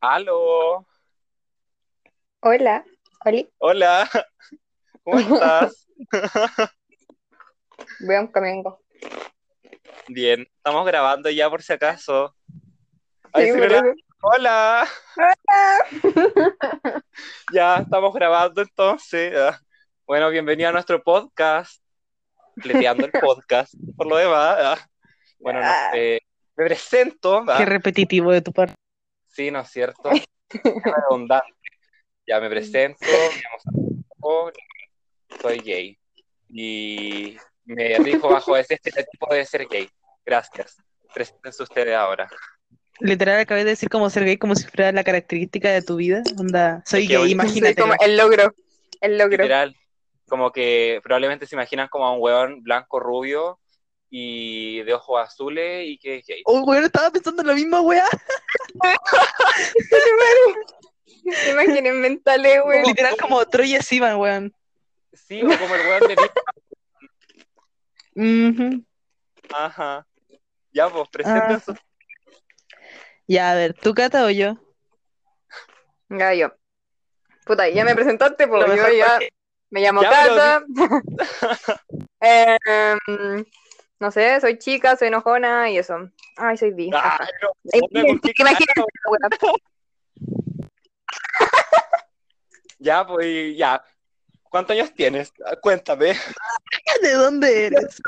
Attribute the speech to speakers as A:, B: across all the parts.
A: Aló,
B: Hola, Oli,
A: hola, ¿cómo estás?
B: que vengo.
A: Bien, estamos grabando ya por si acaso. Ay,
B: eso.
A: Hola, ya estamos grabando entonces. Ah, Bueno, bienvenido a nuestro podcast, Leteando el podcast, por lo demás. ah. Bueno, no,
B: Ah.
A: eh, me presento. ah.
C: Qué repetitivo de tu parte.
A: Sí, ¿no es cierto? Redundante. Ya me presento, soy gay. Y me rijo bajo ese estereotipo de ser gay. Gracias. Preséntense ustedes ahora.
C: Literal, acabé de decir como ser gay como si fuera la característica de tu vida. Onda, soy
A: Es que
C: gay,
A: hoy-
C: imagínate.
B: Sí, como el logro, el logro.
A: Literal, como que probablemente se imaginan como a un hueón blanco rubio y de ojos azules y que es gay.
C: Oh, weón, estaba pensando en la misma weá.
B: Imágenes mentales, güey.
C: Literal, como Troye Sivan, weón.
A: Sí, o como el hueón de
C: Ujú.
A: Ajá. Ya, pues, preséntense.
C: Ya, a ver, ¿tú Cata o yo?
B: Ya yo. Puta, ya me presentaste,
C: Lo
B: pues yo
C: mejor
B: ya
C: porque-
B: me llamo
A: Ya, pero
B: Cata. Em, no sé, soy chica, soy enojona y eso. Ay, soy bi.
A: Ya, pues, ya. ¿Cuántos años tienes? Cuéntame.
C: ¿De dónde eres?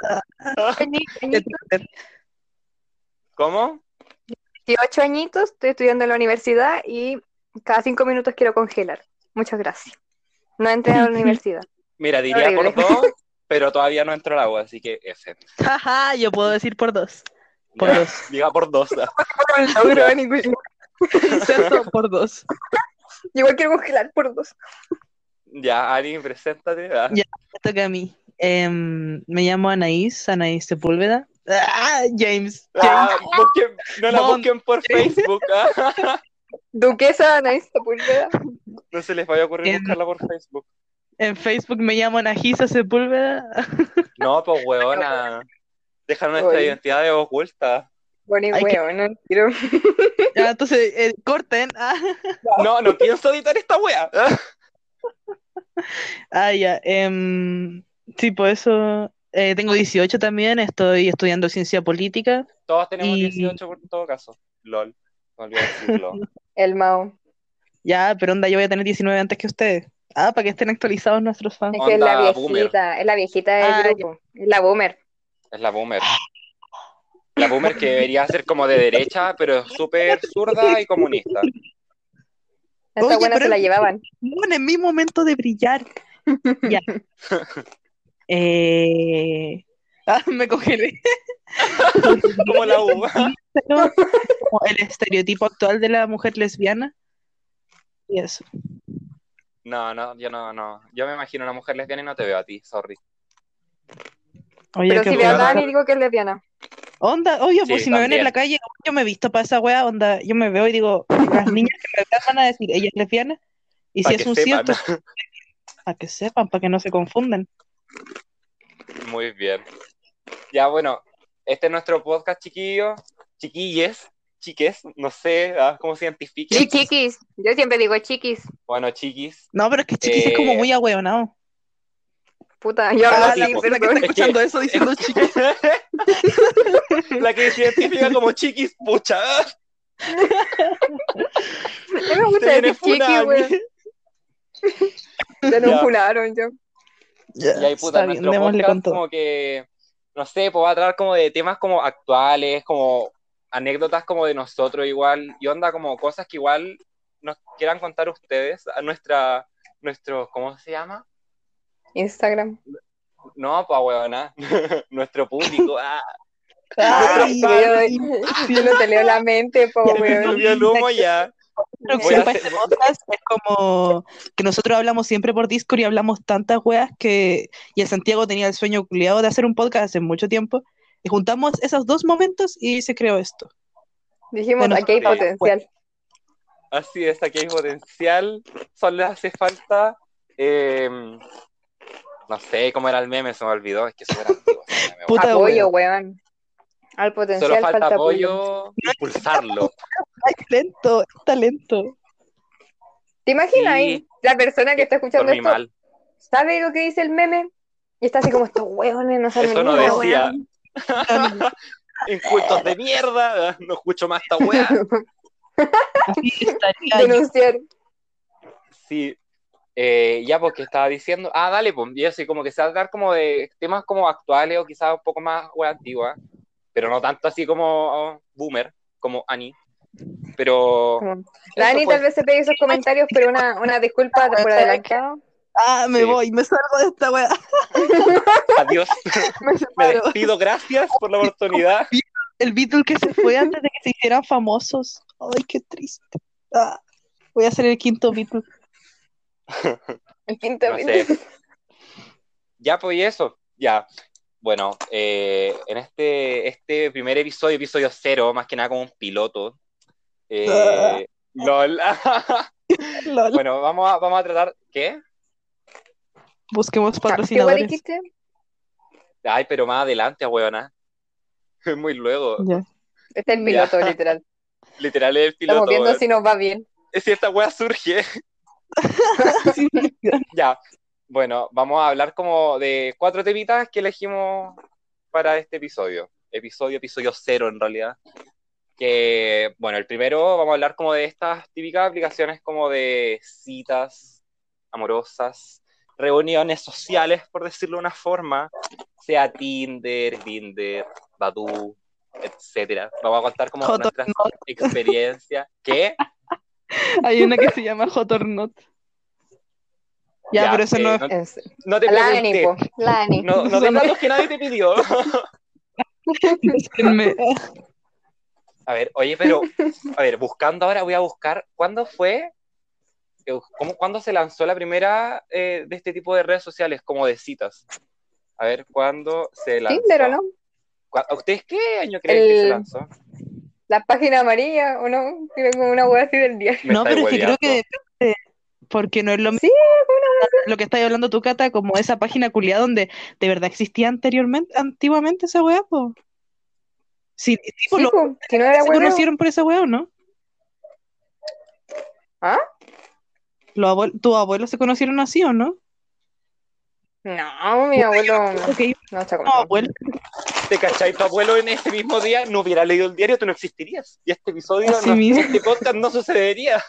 A: ¿Cómo?
B: 18 añitos, estoy estudiando en la universidad y cada cinco minutos quiero congelar. Muchas gracias. No entré a la universidad.
A: Mira, diría por dos, pero todavía no entró el agua, así que F.
C: Jaja, yo puedo decir por dos. Por
A: Ya,
C: dos.
A: Diga por dos.
C: Inserto por dos.
B: Igual quiero congelar por dos.
A: Ya, Ari, preséntate. ah.
C: Ya. Me toca a mí. Em, me llamo Anaís, Anaís Sepúlveda. Ah, James.
A: Ah,
C: James.
A: busquen- no la busquen por Facebook. ah.
B: Duquesa Anaís Sepúlveda.
A: No se les vaya a ocurrir
C: En-
A: buscarla por Facebook.
C: En Facebook me llamo Anahisa Sepúlveda.
A: No, pues, huevona. Deja nuestra
B: Oye.
A: identidad de oculta.
B: Bueno, y
C: que-
B: quiero.
C: Ya, entonces, eh, corten. Ah.
A: No, no pienso editar esta wea. ah.
C: Ah, ya. em, sí, por eso eh, tengo 18 también, estoy estudiando ciencia política.
A: Todos tenemos
C: Y-
A: 18 por todo caso. LOL. No olvidé decirlo.
B: El Mao.
C: Ya, pero onda, yo voy a tener 19 antes que ustedes. Ah, para que estén actualizados nuestros fans.
B: Es que es la
A: boomer.
B: viejita, es la viejita del
C: Ah, ya.
B: grupo. Es la boomer.
A: Es la boomer. La boomer que debería ser como de derecha, pero es súper zurda y comunista.
B: Esta buena se la llevaban.
C: Bueno, en mi momento de brillar. Ya. Eh, Ah, me congelé.
A: Como la U.
C: Pero, como el estereotipo actual de la mujer lesbiana. Y eso.
A: No, no, yo no, no. Yo me imagino una mujer lesbiana y no te veo a ti, sorry.
C: Oye,
B: Pero si veo a. Dani, digo que es lesbiana.
C: Onda, obvio, pues
A: Sí,
C: si me ven en la calle, yo me he visto para esa wea, onda, yo me veo y digo, las niñas que me vean van a decir, ella es lesbiana. Y
A: Pa'
C: si es un
A: sepan.
C: cierto, para que sepan, para que no se confundan.
A: Muy bien. Ya, bueno, este es nuestro podcast, chiquillos, chiquilles, chiques, no sé ah, cómo se identifiquen.
B: Sí, chiquis. Yo siempre digo chiquis.
A: Bueno, chiquis.
C: No, pero es que chiquis es como
A: Eh,
C: muy ahueonado.
B: Puta, yo
A: Ah,
B: hablo
A: la
B: así,
A: la
C: la que está escuchando eso diciendo chiquis.
A: La que se identifica como chiquis, pucha.
B: Mí me gusta decir chiqui,
A: funada,
B: güey. Ya nos
A: Ya.
B: funaron, yo.
A: Y ahí, puta, nuestro podcast
C: con todo.
A: como que, no sé, pues va a tratar como de temas como actuales, como anécdotas como de nosotros igual, y onda como cosas que igual nos quieran contar ustedes a nuestra, nuestro, ¿cómo se llama?
B: Instagram.
A: No, pues huevona, nuestro público, ah,
C: Ay,
B: yo,
C: ay,
B: yo no te leo la mente, po,
A: me el humo ya. Hacer-
C: este es como que nosotros hablamos siempre por Discord y hablamos tantas weas que y el Santiago tenía el sueño culiado de hacer un podcast hace mucho tiempo y juntamos esos dos momentos y se creó esto.
B: Dijimos,
C: Bueno,
B: aquí hay potencial.
A: Así es, aquí hay potencial, solo le hace falta, eh, no sé cómo era el meme, se me olvidó, es que eso era antiguo.
C: Puta
B: apoyo,
C: weón.
B: weón. Al potencial
A: Solo falta
B: falta apoyo.
A: apoyo, impulsarlo.
C: talento, es talento.
B: ¿Te imaginas
A: Sí.
B: ahí la persona que está escuchando esto
A: mal.
B: sabe lo que dice el meme? Y está así como estos hueones, no saben
A: Eso no decía.
B: hueá.
A: Incultos de mierda. No escucho más esta weá.
C: Yo.
B: Denunciar.
A: Sí. Eh, ya, porque estaba diciendo. Ah, dale, pues. Y así como que se va a tratar como de temas como actuales o quizás un poco más weá antigua. Pero no tanto así como oh, boomer, como Annie. Pero.
B: Como- La
A: eso,
B: Ani
A: pues.
B: tal vez se pegue esos comentarios, pero una, una disculpa por adelantado.
C: Ah, me
A: Sí.
C: voy, me salgo de esta weá.
A: Adiós.
C: Me
A: Me despido. Gracias por la oportunidad.
C: El Beatle que se fue antes de que se hicieran famosos. Ay, qué triste. Ah, voy a ser el quinto Beatle.
B: El quinto
A: No sé. Ya, pues y eso. Ya. Bueno, eh, en este, este primer episodio, episodio cero, más que nada como un piloto. eh, LOL.
C: Lol.
A: bueno, vamos a, vamos a tratar. ¿Qué?
C: Busquemos
B: ¿Qué
C: patrocinadores.
B: dijiste?
A: Ay, pero más adelante, weona. Muy luego.
C: Ya.
B: Este es el piloto,
A: Ya.
B: literal.
A: Literal es el piloto.
B: Estamos viendo
A: weón.
B: si nos va bien.
A: Si esta wea surge.
C: Sí,
A: Ya. Bueno, vamos a hablar como de cuatro temitas que elegimos para este episodio. Episodio, episodio cero en realidad. Que, bueno, el primero vamos a hablar como de estas típicas aplicaciones como de citas amorosas, reuniones sociales, por decirlo de una forma, sea Tinder, Tinder, Badoo, etcétera. Vamos a contar como
C: Hot
A: nuestras experiencias. ¿Qué?
C: Hay una que se llama Hot or Not. Ya,
A: Ya,
C: pero eso
A: eh,
C: no es.
A: no, te
B: La Ani,
A: pregunté.
B: po. La Ani.
A: No, no
C: no-
A: datos que nadie te pidió. A ver, oye, pero, a ver, buscando ahora, voy a buscar, ¿cuándo fue? ¿Cómo, ¿Cuándo se lanzó la primera eh, de este tipo de redes sociales, como de citas? A ver, ¿cuándo se lanzó?
B: Tinder, ¿o no?
A: ¿Cu- ¿Ustedes qué año creen que se lanzó?
B: La página amarilla, ¿o no? Tiene como una hueá así del día.
A: Me
C: No, pero es que creo que depende, porque no es lo mismo
B: Sí,
C: lo que estáis hablando tú, Cata, como esa página culiada donde de verdad existía anteriormente, antiguamente esa weá, po. Sí, tipo,
B: Sí,
C: los
B: po, si no era
C: se conocieron por esa weá, ¿o no?
B: ¿Ah?
C: ¿Los abuel- ¿Tus abuelos se conocieron así o no?
B: No, mi abuelo
C: Ok,
B: no está
C: no,
B: con
C: abuelo.
A: ¿Te cachai? Tu abuelo en ese mismo día no hubiera leído el diario, tú no existirías. Y este episodio, no, este podcast no sucedería.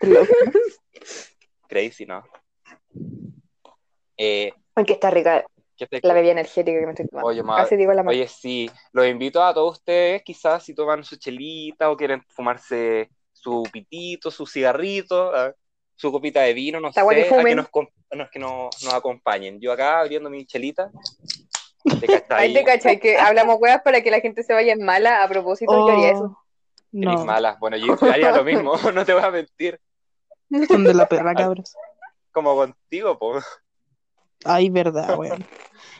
A: Crazy, ¿no? Eh,
B: Ay, que está rica
A: ¿qué te-
B: la bebida energética que me estoy tomando.
A: Oye, ma-
B: Casi digo la marca.
A: Oye, sí, los invito a todos ustedes, quizás si toman su chelita o quieren fumarse su pitito, su cigarrito, ah, su copita de vino, no
B: Está bueno que
A: sé, a que nos, nos- que nos, nos acompañen. Yo acá abriendo mi chelita, te cachai,
B: Ahí te cachai que hablamos huevas para que la gente se vaya en mala a propósito. Yo haría eso.
C: Oh,
A: eres
C: no,
A: malas. Bueno, yo yo haría lo mismo, no te voy a mentir,
C: son de la perra, cabros.
A: como contigo, po.
C: Ay, verdad, weón.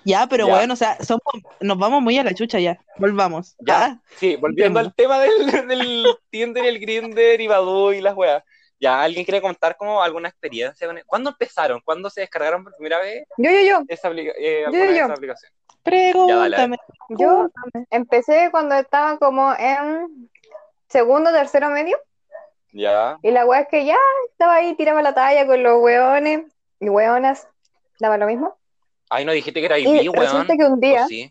C: Ya, pero
A: Ya.
C: bueno, o sea, somos, nos vamos muy a la chucha ya. Volvamos.
A: Ya.
C: Ah,
A: Sí, volviendo al tema del, del Tinder, el Grindr y Badoo y las weas. Ya, ¿alguien quiere contar como alguna experiencia con ¿Cuándo empezaron? ¿Cuándo se descargaron por primera vez
B: Yo, yo, yo.
A: esa eh,
B: Yo, yo.
A: esas aplicaciones?
C: pregúntame.
B: Yo
C: pregúntame.
B: empecé cuando estaba como en segundo, tercero medio.
A: Ya.
B: Y la wea es que ya estaba ahí, tiraba la talla con los weones y weonas. Daba lo mismo.
A: Ay, no dijiste que era
B: Y
A: IB, weón.
B: resulta que un día.
A: ¿O sí?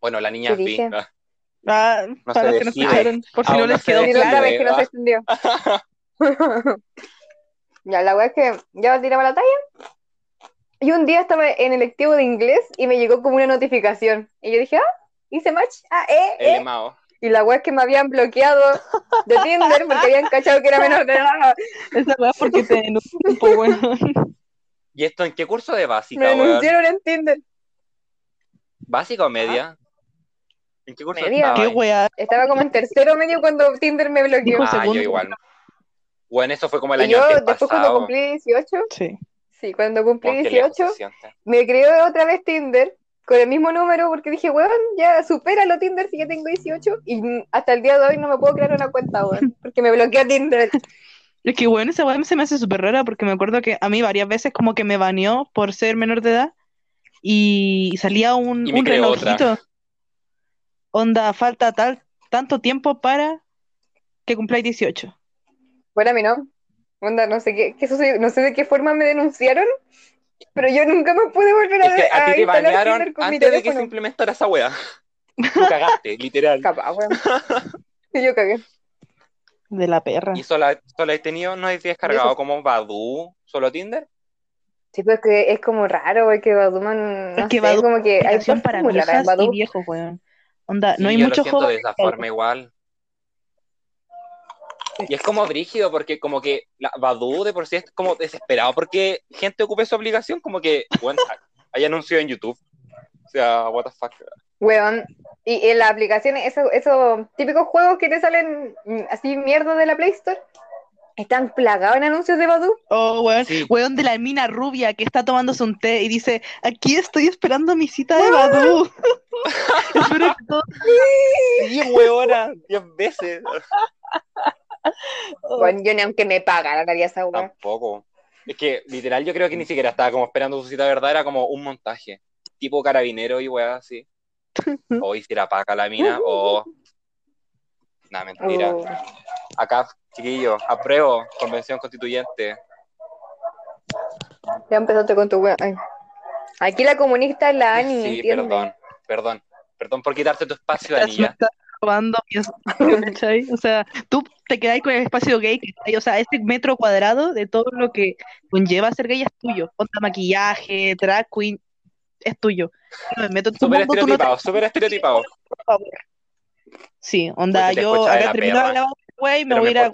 A: Bueno, la niña
B: ¿Qué
A: es bi.
B: dije?
A: Ah,
C: Ah,
A: No
C: para los que no escucharon, por si
A: Aún
C: no
A: no
C: les quedó claro.
B: vez que no se
A: Ah.
B: extendió. ya, la wea es que ya tiraba la talla. Y un día estaba en el lectivo de inglés y me llegó como una notificación. Y yo dije, ah, hice match. Ah, eh,
A: El
B: eh. Y la wea es que me habían bloqueado de Tinder porque habían cachado que era menor de edad.
C: Esa weá porque te denuncian, weón.
A: ¿Y esto en qué curso de básica,
B: Me
A: weón?
B: denunciaron en Tinder.
A: ¿Básica o media? ¿En qué curso
B: Media.
A: estabas?
C: Qué weá.
B: Estaba como en tercero medio cuando Tinder me bloqueó.
A: Ah, yo igual. Bueno, eso fue como el
B: Y
A: año
B: yo, después cuando cumplí 18,
C: Sí.
B: sí, cuando cumplí
A: lejos
B: 18,
A: se siente.
B: me creó otra vez Tinder con el mismo número porque dije, weón, ya supéralo Tinder si ya tengo 18 y hasta el día de hoy no me puedo crear una cuenta, weón, porque me bloqueó Tinder.
C: Es que bueno, esa weá se me hace súper rara porque me acuerdo que a mí varias veces como que me baneó por ser menor de edad y salía un,
A: Y
C: relojito. Onda, falta tal, tanto tiempo para que cumpláis 18.
B: Bueno, a mí no. Onda, no sé qué, qué sucedió, no sé de qué forma me denunciaron, pero yo nunca me pude volver a,
A: Es que a ti te
B: mi
A: antes de que se implementara esa wea. Tú cagaste, literal.
B: Capaz, weón. Y yo cagué.
C: De la perra.
A: ¿Y solo, solo has tenido, no has descargado como Badu, solo Tinder?
B: Sí, pues que es como raro, porque Badoo, man, no
C: Es que
B: sé,
C: Badoo
B: como que hay
C: para
B: muy
C: viejas y
B: Badoo.
C: viejos, weón. Onda,
A: Sí,
C: no hay
A: yo lo
C: mucho
A: siento
C: juego.
A: de esa forma igual. Y es como brígido porque como que la Badu de por sí es como desesperado porque gente ocupe su aplicación como que, bueno, hay anuncios en YouTube. O sea, what the fuck.
B: Weón. Y en las aplicaciones, esos, esos típicos juegos que te salen mm, así mierda de la Play Store, están plagados en anuncios de Badoo.
C: Oh, weón.
A: Sí.
C: Weón de la mina rubia que está tomándose un té y dice, aquí estoy esperando mi cita de Badoo. Espero que todo-
A: Sí, huevona, 10 veces.
B: Bueno, yo ni aunque me pagaran haría esa weá.
A: Tampoco. Es que literal yo creo que ni siquiera estaba como esperando su cita de verdad, era como un montaje. Tipo carabinero y weá así. O hiciera paca la mina, o. Nah, mentira.
B: Oh.
A: Acá, chiquillo, apruebo, convención constituyente.
B: Ya empezaste con tu weá. Ay. Aquí la comunista es la Ani,
A: sí,
B: ¿entiendes?
A: perdón, perdón. Perdón por quitarte tu espacio,
C: me estás robando mi espacio, ¿cachai? O sea, tú te quedáis con el espacio gay, ¿cachai? O sea, ese metro cuadrado de todo lo que conlleva ser gay es tuyo. Onda maquillaje, drag queen, es tuyo. Yo me meto en tu
A: Súper
C: mundo, tú no te-
A: estereotipado, súper estereotipado.
C: por favor. Sí, onda,
A: Porque
C: yo acá
A: la
C: termino
A: perra,
C: de grabar, güey, y me voy a ir a.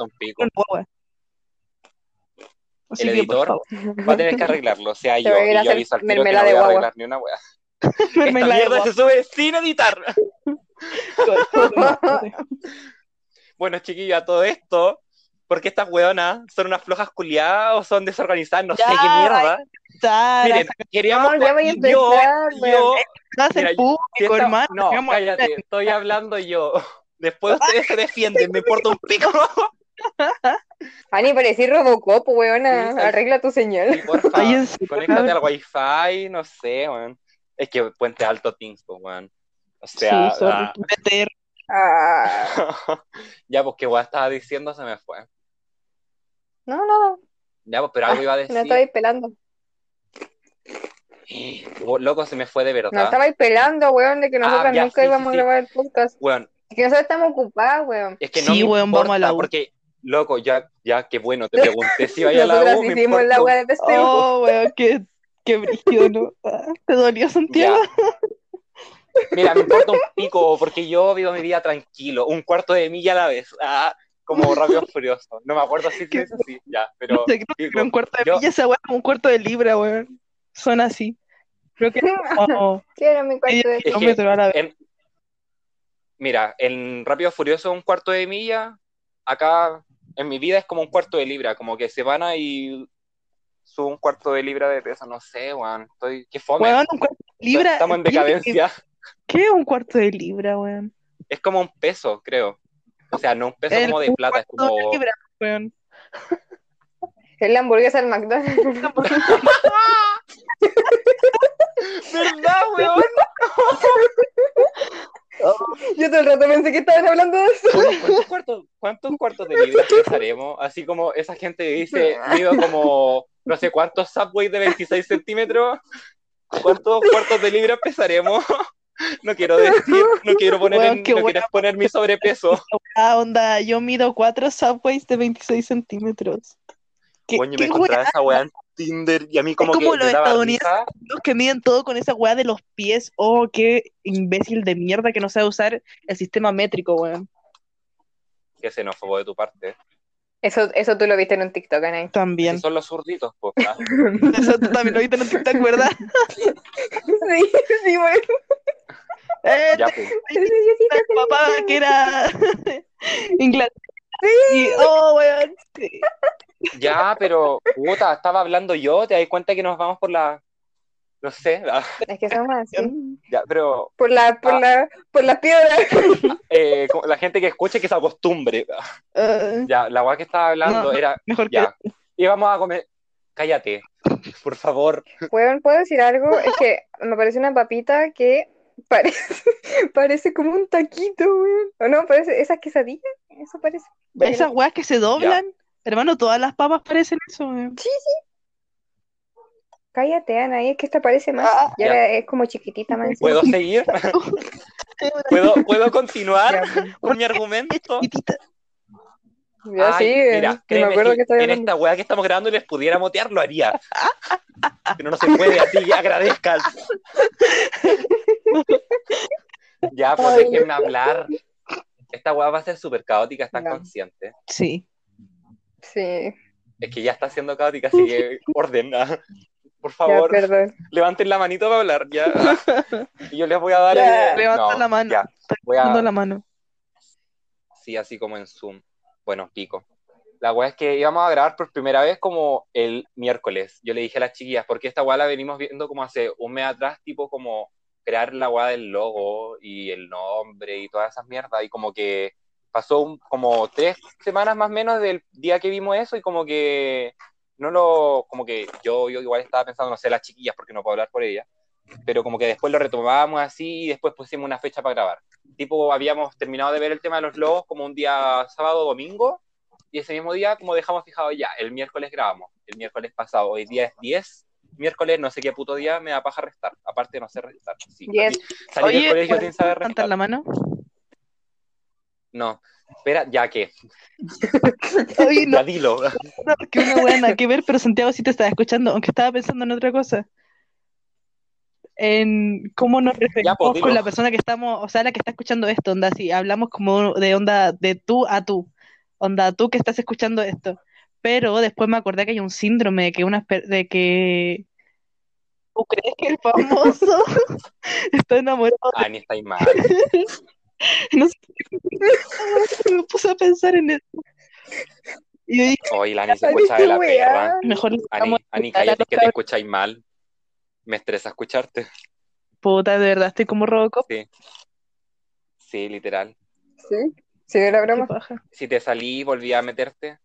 C: Así
A: El
C: que,
A: editor va a tener que arreglarlo, o sea, yo. Y yo aviso al tiro que no voy a arreglar ni una wea. Esta mierda se sube sin editar. Bueno, chiquillos, a todo esto, ¿por qué estas weonas son unas flojas culiadas o son desorganizadas? No sé qué mierda. Miren, queríamos.
B: No, ya voy a
A: yo,
B: empezar,
A: yo, mira,
C: el
A: si
C: público,
A: esta-
C: hermano.
A: No, cállate, estoy hablando yo. Después ustedes se defienden, me importa un pico.
B: Ani, parecí Robocop, weona.
A: Sí.
B: Arregla tu señal.
A: Sí, porfa, conéctate al wifi, no sé, weón. Es que Puente Alto Things, pues, weón. O sea,
C: sí,
A: ah,
B: Ah.
A: ya, pues que weón estaba diciendo se me fue.
B: No, no,
A: Ya, pues, pero algo iba a
B: no
A: decir.
B: estabais pelando.
A: Oh, Loco, se me fue de
B: No
A: verdad.
B: estabais pelando, weón, de que nosotras
A: Ah, ya,
B: nunca
A: sí,
B: íbamos
A: sí,
B: a grabar el podcast.
A: Weón,
B: Es que nosotros estamos ocupadas, weón.
A: es que no
C: Sí,
A: me
C: weón, vamos a la U.
A: porque, loco, ya, ya, qué bueno, te pregunté si vaya a la U, me
B: hicimos la weá de PSU.
C: Oh, weón, qué, qué brígido, ¿no? Ah, ¿Te dolió, Santiago?
A: Mira, me importa un pico, porque yo vivo mi vida tranquilo, un cuarto de milla a la vez, ah, como rápido furioso. No me acuerdo si es así, ya, pero
C: No sé, creo que
A: digo,
C: un cuarto de
A: yo-
C: milla esa weá es como un cuarto de libra, weón. Son así. Creo que como
B: Quiero mi cuarto de...
C: Kilómetro a la vez.
A: en- mira, en Rápido Furioso un cuarto de milla, acá en mi vida es como un cuarto de libra, como que se van y subo un cuarto de libra de peso, no sé, weón, estoy, qué fome.
C: Weón, un cuarto de libra.
A: Estamos en
C: ¿qué-
A: decadencia.
C: ¿Qué es un cuarto de libra, weón?
A: Es como un peso, creo. O sea, no un peso
C: El-
A: como de plata, es como...
B: Es la hamburguesa del McDonald's.
A: ¿Verdad, weón?
B: Yo todo el rato pensé que estaban hablando de eso.
A: ¿Cuántos cuartos, cuántos cuartos de libra pesaremos? Así como esa gente dice, mido como no sé cuántos subways de 26 centímetros. ¿Cuántos cuartos de libra pesaremos? No quiero decir, no quiero poner, en-
C: qué
A: no
C: buena.
A: quiero exponer mi sobrepeso.
C: Ah, onda, yo mido cuatro subways de 26 centímetros. ¿Qué,
A: Coño, me
C: qué
A: encontraba
C: weá?
A: esa weá en Tinder y a mí como,
C: como
A: que
C: los
A: me daba
C: estadounidenses.
A: risa.
C: Los que miden todo con esa weá de los pies. Oh, qué imbécil de mierda que no sabe usar el sistema métrico, weón.
A: Que xenófobo de tu parte.
B: Eso, eso tú lo viste en un TikTok, Anay.
C: También.
A: Son los zurditos, po. Ah,
C: Eso tú también lo viste en un TikTok, ¿verdad?
B: Sí, sí, bueno.
C: Eh,
A: Ya, pues.
C: el papá que era Inglaterra. Y, oh, weón. sí.
A: Ya, pero, puta, estaba hablando yo, te das cuenta que nos vamos por la. No sé, ah,
B: Es que somos así.
A: ya, pero
B: Por la, por
A: Ah.
B: la, por las piedras.
A: eh, la gente que escuche que se acostumbre.
C: Eh,
A: Ya, la weá que estaba hablando
C: No.
A: era,
C: mejor que
A: ya, íbamos a comer. Cállate, por favor.
B: Weón, ¿puedo decir algo? Es que me parece una papita que parece, parece como un taquito, weón. ¿O no? Parece esas quesadillas. eso parece.
C: Esas weas que se doblan. Hermano, todas las papas parecen eso. weón.
B: Cállate, Ana, ahí es que esta parece más.
C: Ah,
B: y ahora es como chiquitita más. encima.
A: ¿Puedo seguir? ¿Puedo, ¿Puedo continuar
B: Ya, pues.
A: con mi argumento?
C: Chiquitita.
B: Ya
A: Ay,
B: sí,
A: mira,
B: no me acuerdo
A: que
B: que
A: en esta weá que estamos grabando les pudiera motear, lo haría. Pero no se puede, así que agradezcan. Ya, pues
B: Ay.
A: déjenme hablar. Esta weá va a ser súper caótica, están
B: Ya.
A: conscientes.
C: Sí.
B: Sí,
A: Es que ya está siendo caótica, así que ordena. Por
B: ya,
A: favor,
B: perdón.
A: levanten la manito para hablar, ya. Y yo les voy a dar
B: Ya.
A: el...
C: Levanta
A: no,
C: la mano.
A: Ya, voy
C: Dando
A: a...
C: la mano.
A: Sí, así como en Zoom. Bueno, pico. La weá es que íbamos a grabar por primera vez como el miércoles. Yo le dije a las chiquillas, porque esta weá la venimos viendo como hace un mes atrás, tipo como crear la weá del logo y el nombre y todas esas mierdas. Y como que pasó un- como tres semanas más o menos del día que vimos eso y como que no lo, como que yo, yo igual estaba pensando, no sé, las chiquillas, porque no puedo hablar por ellas, pero como que después lo retomábamos así y después pusimos una fecha para grabar tipo habíamos terminado de ver el tema de los logos como un día sábado domingo y ese mismo día como dejamos fijado ya, el miércoles grabamos, el miércoles pasado, hoy día es 10, miércoles no sé qué puto día me da paja restar, aparte no sé restar. Sí,
B: Diez.
A: salí- salí del
C: Oye,
A: colegio sin saber restar.
C: la mano.
A: No, espera, ya que,
C: Oye, no,
A: ya dilo.
C: que una nada que ver, pero Santiago sí te estaba escuchando, aunque estaba pensando en otra cosa. En cómo nos referimos
A: pues,
C: con la persona que estamos, o sea, la que está escuchando esto, onda, si hablamos como de onda de tú a tú, onda tú que estás escuchando esto. Pero después me acordé que hay un síndrome de que una de que ¿Tú crees que el famoso está enamorado?
A: Ani está ahí mal.
C: No sé, me puse a pensar en eso. Y yo dije,
A: Hoy la Ani se escucha de la perra.
C: mejor
A: Ani,
C: la
A: cállate que te escucháis mal. Me estresa escucharte.
C: Puta, de verdad, estoy como Robocop.
A: Sí. Sí, literal.
B: Sí, sí, era
C: Qué
B: broma.
A: Si te salí y volví a meterte.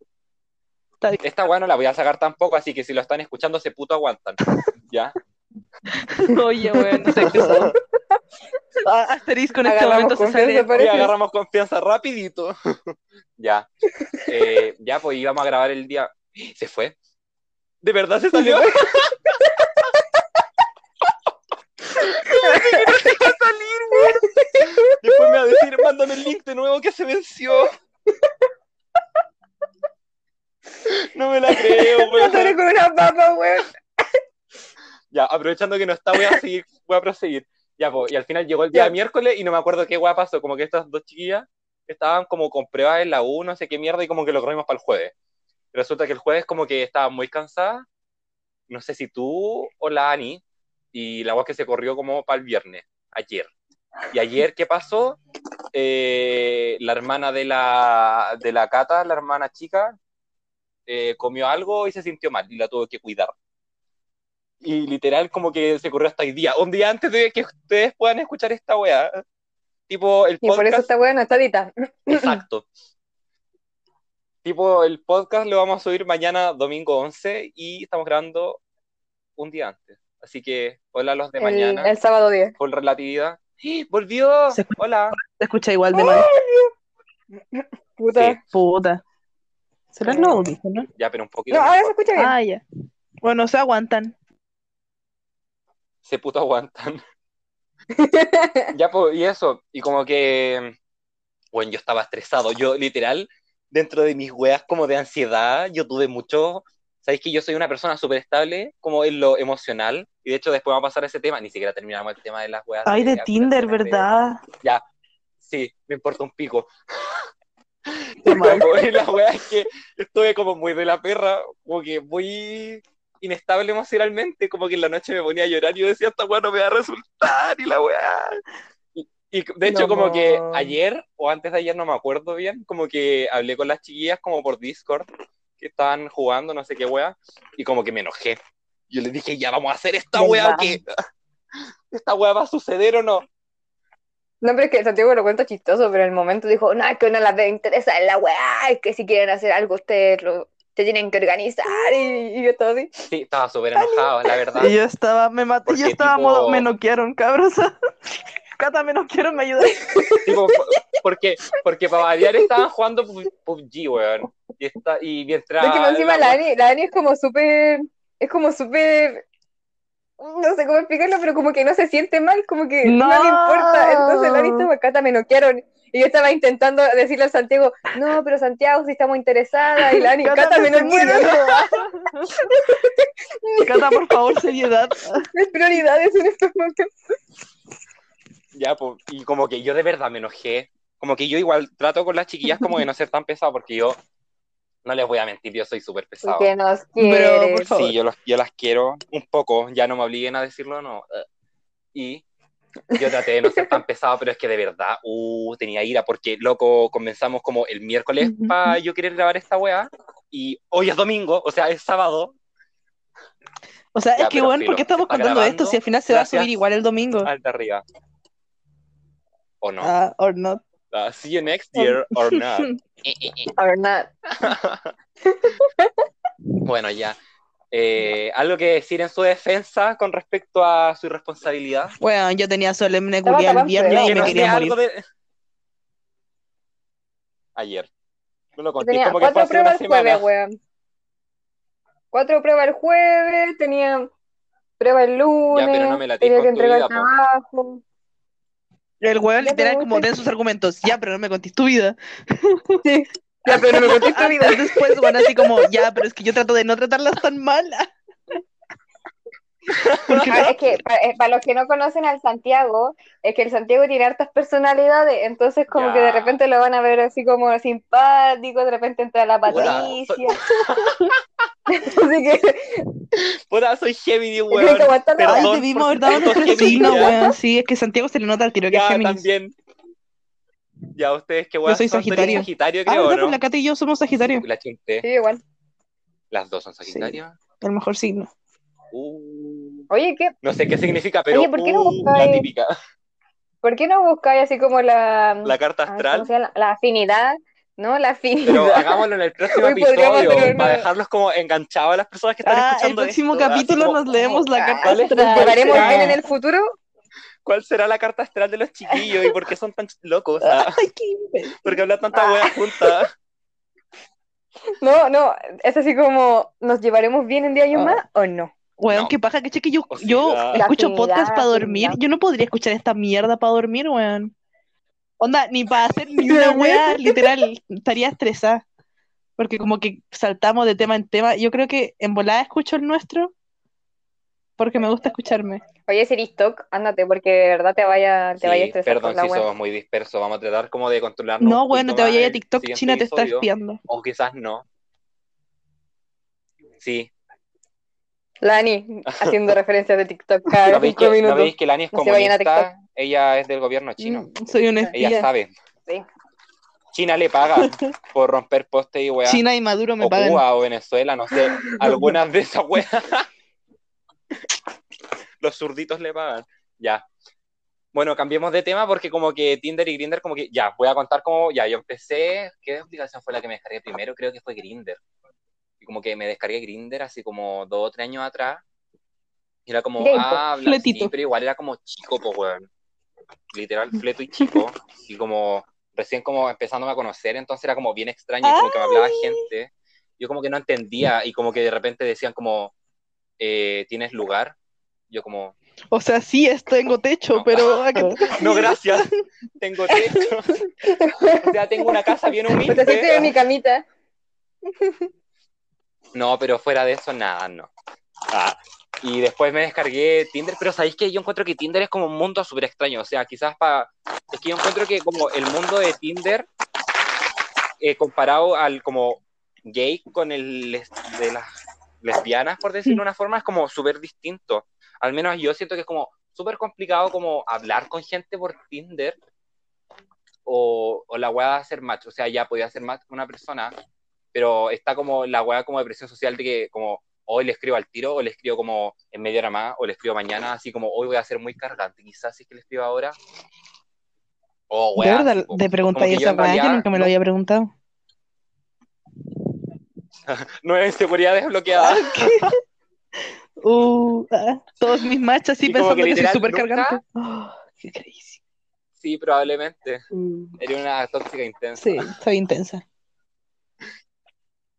C: Está bien.
A: Esta weá no la voy a sacar tampoco, así que si lo están escuchando, se puto aguantan. ¿Ya?
C: Oye, weón, no sé qué son. Ah, Asterisco en este momento se sale.
A: Y agarramos confianza rapidito. ya. Eh, ya, pues íbamos a grabar el día. ¿Se fue? ¿De verdad se salió? Después me va a decir, mándame el link de nuevo que se venció. No me la creo,
B: No
A: weón.
B: con una papa, weón.
A: Ya, aprovechando que no está, voy a seguir, voy a proseguir. Ya, pues, y al final llegó el día
B: Ya.
A: miércoles y no me acuerdo qué weá pasó, como que estas dos chiquillas estaban como con pruebas en la U, no sé qué mierda, y como que lo corrimos para el jueves. Resulta que el jueves como que estaba muy cansada, no sé si tú o la Ani, y la weá que se corrió como para el viernes, ayer. Y ayer, ¿qué pasó? Eh, la hermana de la, de la Cata, la hermana chica, eh, comió algo y se sintió mal y la tuvo que cuidar. Y literal como que se corrió hasta hoy día, un día antes de que ustedes puedan escuchar esta weá. Tipo el
B: Y por eso
A: podcast,
B: está buena, está dita.
A: exacto. Tipo el podcast lo vamos a subir mañana domingo 11 y estamos grabando un día antes. Así que hola a los de
B: El,
A: mañana,
B: el sábado 10.
A: full relatividad. ¡Volvió!
C: Se escucha.
A: Hola.
C: Se escucha igual de mal.
B: Puta.
A: Sí.
C: Puta. ¿Será los audífonos?
A: Ya, pero un poquito
B: No, ahora se escucha bien.
C: Ah, ya. Bueno, se aguantan.
A: se puto aguantan. Ya, pues, y eso, y como que, bueno, yo estaba estresado, yo literal, dentro de mis weas como de ansiedad, yo tuve mucho, sabéis que yo soy una persona súper estable, como en lo emocional, y de hecho después vamos a pasar a ese tema, ni siquiera terminamos el tema de las weas.
C: Ay, de Tinder,
A: de-
C: ¿verdad?
A: Ya, sí, me importa un pico.
C: Qué mal.
A: Ya, pues, y la wea es que estuve como muy de la perra, como que muy inestable emocionalmente, como que en la noche me ponía a llorar y yo decía, esta wea no me va a resultar, y la wea. Y, y de hecho,
B: No.
A: como que ayer, o antes de ayer, no me acuerdo bien, como que hablé con las chiquillas como por Discord, que estaban jugando, no sé qué wea, y como que me enojé. Yo les dije, ya vamos a hacer esta
B: ¿Verdad?
A: ¿o qué? ¿Esta wea va a suceder o no?
B: No, pero es que Santiago lo cuenta chistoso, pero en el momento dijo, no, es que no las debe interesar en la weá, es que si quieren hacer algo ustedes lo, se tienen que organizar y, y yo todo así.
A: Sí, estaba súper enojado, la verdad.
C: Y yo estaba, me maté, yo estaba
A: tipo-
C: modo, me noquearon, cabros. Cata, me noquearon, me ayudas.
A: Tipo, Porque, porque para variar estaban jugando Pub- PUBG, weón. Y, está, y mientras.
B: Es que encima
A: la-
B: la Ani, la Ani es como súper, es como súper, no sé cómo explicarlo, pero como que no se siente mal, como que no,
C: No.
B: le importa. Entonces la estaba acá, me noquearon. Y yo estaba intentando decirle al Santiago, no, pero Santiago, si estamos interesadas. Y la Ani,
C: Cata,
B: Cata, me
C: me
B: noquearon.
C: Cata, por favor, seriedad.
B: Mis prioridades en estos momentos.
A: Ya, pues, y como que yo de verdad me enojé. Como que yo igual trato con las chiquillas como de no ser tan pesado, porque yo no les voy a mentir, yo soy súper pesado.
B: Que nos
C: Pero,
B: quiere.
C: por favor.
A: Sí, yo, los, yo las quiero un poco, ya no me obliguen a decirlo, no. eh. Y yo traté de no ser tan pesado, pero es que de verdad, uh, tenía ira, porque loco, comenzamos como el miércoles para yo querer grabar esta weá, y hoy es domingo, o sea, es sábado,
C: O sea,
A: Ya,
C: es que, bueno,
A: filo,
C: ¿por qué estamos contando
A: grabando.
C: esto si al final se va a subir igual el domingo?
A: al de arriba. ¿O no?
C: Ah, or not.
A: Ah, see you next year or not. Eh, eh, eh.
B: Or not.
A: Bueno, ya. Eh, ¿Algo que decir en su defensa con respecto a su irresponsabilidad?
C: Bueno, yo tenía solemne culiar el viernes y
A: que
C: me quería morir.
A: de... Ayer. No lo conté
B: Tenía
A: como que fue
B: cuatro
A: una
B: pruebas el jueves, weón. Cuatro pruebas el jueves, tenía prueba el lunes,
A: pero no me la
B: tenía que entregar el
A: po.
B: trabajo.
C: El weón literal como den sus argumentos. Ya, pero no me contés tu vida.
B: Sí. Ya, pero no me contés tu vida.
C: Después, bueno, así como, ya, pero es que yo trato de no tratarlas tan mal. Porque
B: Ah, es que eh, para los que no conocen al Santiago, es que el Santiago tiene hartas personalidades, entonces como
A: Ya.
B: que de repente lo van a ver así como simpático, de repente entra la Patricia. así que
A: Puta, soy Gemini, weón.
B: que la-
C: Ay, debimos haber dado nuestro signo, weón. Sí, es que Santiago se le nota al tiro que es Géminis.
A: también. Ya, ustedes qué weón
C: soy
A: son? Tú eres
C: Sagitario.
A: Sagitario,
C: Ah,
A: creo,
C: ¿verdad?
A: ¿no?
C: Pues la Cata y yo somos Sagitario.
A: La chunté.
B: Sí, igual.
A: Las dos son Sagitario.
C: El mejor signo.
A: Uh,
B: Oye, ¿qué?
A: no sé qué significa, pero
B: Oye, ¿por qué no
A: uh,
B: buscáis-
A: la típica.
B: ¿Por qué no buscáis así como la,
A: La carta
B: ay, ¿cómo
A: astral.
B: se llama? la afinidad? ¿No? La afinidad.
A: Pero hagámoslo en el próximo
B: Hoy
A: episodio para dejarlos como enganchados a las personas que están
C: Ah, el
A: escuchando
C: próximo
A: esto, así
C: capítulo
A: como,
C: nos leemos la
B: Ah,
C: carta.
B: ¿Nos
C: astral.
B: llevaremos bien en el futuro?
A: ¿Cuál será la carta astral de los chiquillos y por qué son tan locos? Ah,
C: Ay, qué.
A: ¿Por qué hablan tanta
B: Ah.
A: wea juntas?
B: No, no, es así como, ¿nos llevaremos bien en 10 años
C: Ah.
B: más o no?
C: Weón,
A: No.
C: qué paja, que che, que yo,
A: O sea,
C: yo escucho podcast para dormir. Yo no podría escuchar esta mierda para dormir, weón. Onda, ni para hacer ni una wea, literal, estaría estresada. Porque como que saltamos de tema en tema. Yo creo que en volada escucho el nuestro porque me gusta escucharme.
B: Oye, si eres TOC, ándate, porque de verdad te vaya, te vaya a estresar
A: perdón si
B: web.
A: somos muy dispersos. Vamos a tratar como de controlarnos.
C: No,
A: un
C: weón, no
A: poquito
C: te
A: más
C: vayas a TikTok, China te está espiando.
A: O quizás no. Sí.
B: Lani, haciendo referencias de TikTok cada
A: ¿No veis
B: cinco
A: que, ¿no
B: minutos.
A: veis que Lani es
B: No se vayan a
A: comunista? Ella es del gobierno chino.
C: Mm, Soy una
A: Ella
C: espía.
A: sabe.
B: Sí.
A: China le paga por romper postes y weá.
C: China y Maduro me
A: o
C: pagan.
A: Cuba o Venezuela, no sé. Algunas de esas weas. Los zurditos le pagan. Ya. Bueno, cambiemos de tema porque como que Tinder y Grinder como que ya, voy a contar cómo ya yo empecé, ¿qué aplicación fue la que me descargué primero? Creo que fue Grinder. Y como que me descargué Grinder así como dos o tres años atrás. Y era como, ah, bla,
C: Fletito.
A: sí, pero igual era como chico, pues, weón. Literal, fleto y chico. Y como recién como empezándome a conocer, entonces era como bien extraño y como que me hablaba gente. Yo como que no entendía y como que de repente decían como, eh, ¿tienes lugar? Yo como,
C: O sea, sí, es- tengo techo,
A: No.
C: pero ¿a qué te
A: no, gracias, tengo techo. O sea, tengo una casa bien
B: así estoy en mi
A: humilde.
B: camita.
A: No, pero fuera de eso, nada, no. Ah, y después me descargué Tinder, pero ¿sabéis que yo encuentro que Tinder es como un mundo súper extraño? O sea, quizás para... Es que yo encuentro que como el mundo de Tinder, eh, comparado al como gay con el de las lesbianas, por decirlo de una forma, es como súper distinto. Al menos yo siento que es como súper complicado como hablar con gente por Tinder o, o la weá de hacer match. O sea, ya podía hacer match con una persona, pero está como la weá como de presión social de que como hoy le escribo al tiro, o le escribo como en media hora más, o le escribo mañana, así como hoy voy a ser muy cargante, quizás si es que le escribo ahora. O
C: De
A: weá,
C: verdad,
A: así, po.
C: de
A: que yo
C: esa weá, yo nunca me lo
A: no-
C: había preguntado.
A: Nueva inseguridad desbloqueada.
C: Uh, ah, todos mis matches así pensando
A: que
C: que, soy súper
A: nunca-
C: cargante. Oh, qué crazy.
A: Sí, probablemente.
C: Mm.
A: Era una tóxica intensa.
C: Sí, soy intensa.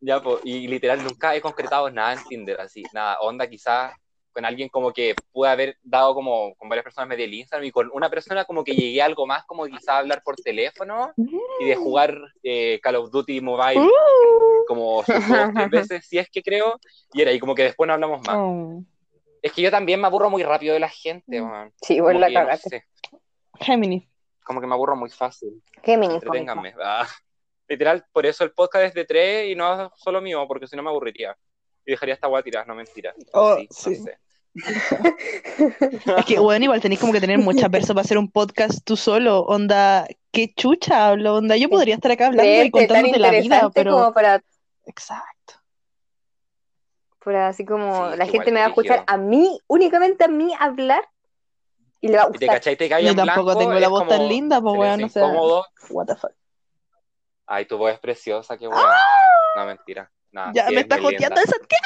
A: Ya, po, y literal nunca he concretado nada en Tinder, así, nada, onda quizás con alguien como que pude haber dado como con varias personas medio el Instagram y con una persona como que llegué a algo más como quizás hablar por teléfono y de jugar eh, Call of Duty Mobile
C: Uh.
A: como dos, tres veces, si es que creo, y era, y como que después no hablamos más.
C: Oh.
A: Es que yo también me aburro muy rápido de la gente, man.
B: Sí,
A: Como
B: vos la
A: que, no
B: cagaste.
A: sé,
C: Géminis.
A: como que me aburro muy fácil.
B: Géminis.
A: Entreténganme. Ah. Literal, por eso el podcast es de tres y no solo mío, porque si no me aburriría. Y dejaría esta guay tirada, no mentira.
C: Oh,
A: sí,
C: sí.
A: no sé.
C: Es que, bueno, igual tenés como que tener mucha perso para hacer un podcast tú solo. Onda, qué chucha hablo, onda. Yo podría estar acá hablando y
B: Creerte tan
C: contándote la vida, pero.
B: como para,
C: Exacto.
B: para así como
A: Sí,
B: la gente me va a escuchar a mí, únicamente a mí hablar y le va a
A: Y te
B: gustar.
A: cachai, te
C: Yo tampoco
A: blanco,
C: tengo
A: es
C: la voz tan linda, pues, weón,
A: silencio
C: o sea.
A: incómodo.
C: What the fuck.
A: Ay, tu voz es preciosa, qué bueno. No, mentira. Nada,
C: Ya
A: sí,
C: me
A: es
C: está joteando esa tía.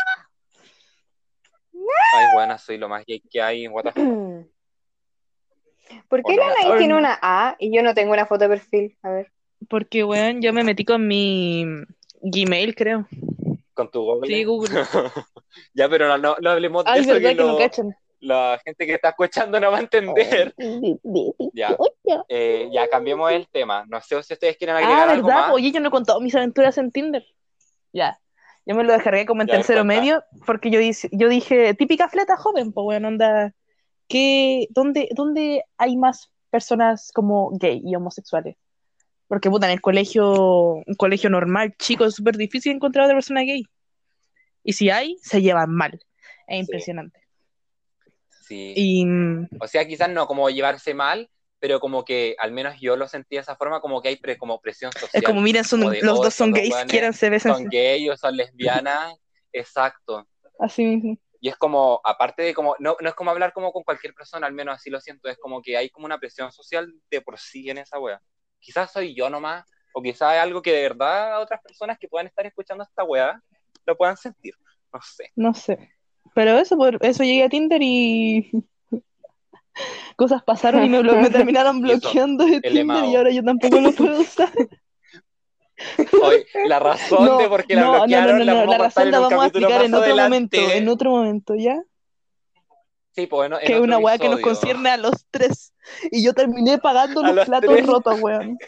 A: Ay, buena, soy lo más gay que hay. What the fuck.
B: ¿Por qué la Anaí tiene una A y yo no tengo una foto de perfil? A ver.
C: Porque, weón, yo me metí con mi Gmail, creo.
A: Con tu Google.
C: Sí, Google.
A: ya, pero no, no, no hablemos de
C: Ay,
A: eso,
C: verdad
A: que
C: que no
A: lo-
C: cachan.
A: La gente que está escuchando no va a entender. Ya. Eh, ya cambiemos el tema. No sé si ustedes quieren agregar
C: Ah,
A: algo
C: ¿verdad?
A: más.
C: Oye, yo no he contado mis aventuras en Tinder. Ya. Yo me lo descargué como en
A: Ya,
C: tercero medio, porque yo, yo dije, típica fleta joven, pues bueno, onda, ¿qué, dónde, ¿dónde hay más personas como gay y homosexuales? Porque, puta, en el colegio, un colegio normal, chico, es súper difícil encontrar a otra persona gay. Y si hay, se llevan mal. Es impresionante.
A: Sí.
C: Y mm,
A: O sea, quizás no como llevarse mal, pero como que al menos yo lo sentí de esa forma, como que hay pre- como presión social.
C: es como, miren, son,
A: como de,
C: los
A: oh,
C: dos son gays, quieran se besan.
A: Son gay o son lesbianas. Exacto.
C: Así mismo.
A: Y es como, aparte de como, no, no es como hablar como con cualquier persona, al menos así lo siento, es como que hay como una presión social de por sí en esa wea. Quizás soy yo nomás, o quizás hay algo que de verdad otras personas que puedan estar escuchando esta wea lo puedan sentir. No sé.
C: No sé. Pero eso, por eso llegué a Tinder y cosas pasaron y me, blo- me terminaron bloqueando de Tinder y ahora yo tampoco lo puedo usar.
A: Hoy, la razón
C: No,
A: de por qué la
C: no, no,
A: bloquearon
C: no,
A: la
C: la razón la vamos a explicar en otro
A: adelante.
C: momento, en otro momento, ¿ya?
A: Sí, pues, en- en
C: Que es una weá que nos concierne a los tres. Y yo terminé pagando los
A: los
C: platos
A: tres.
C: rotos, weón.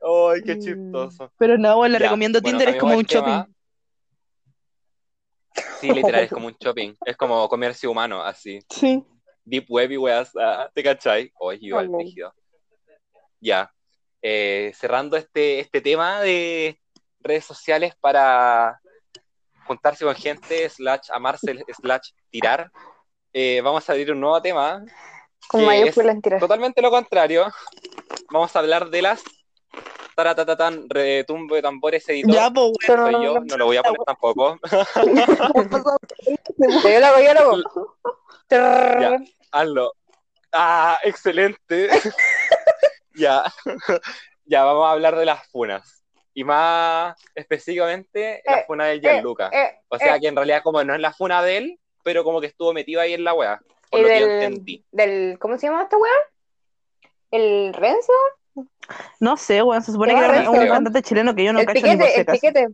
A: Ay, qué chistoso.
C: Pero no, weón, le
A: Ya,
C: recomiendo
A: bueno,
C: Tinder, es como un shopping.
A: Sí, literal, es como un shopping. Es como comercio humano, así.
C: Sí.
A: Deep Web y weas, ah, ¿te cachai? Oye, igual,
B: Amén.
A: brígido. Ya. Eh, cerrando este, este tema de redes sociales para juntarse con gente, slash amarse, slash tirar, eh, vamos a abrir un nuevo tema,
B: Con mayúsculas tirar.
A: totalmente lo contrario. Vamos a hablar de las taratatatan, retumbo de tambores editor.
C: Ya, pues, weón.
A: Soy yo, no lo voy a poner tampoco.
B: Yo lo hago, yo lo hago.
A: Ya. Hazlo. Ah, excelente. ya. ya, vamos a hablar de las funas. Y más específicamente, la
B: Eh,
A: funa de Gianluca.
B: Eh,
A: o sea
B: eh,
A: que en realidad como no es la funa de él, pero como que estuvo metido ahí en la wea. Por
B: y
A: lo que yo entendí.
B: del, ¿cómo se llama esta weá? ¿El Renzo?
C: No sé, weón, se supone que era
B: eso,
C: un cantante chileno que yo no
B: el
C: cacho ni por
B: piquete,
C: si
B: el piquete,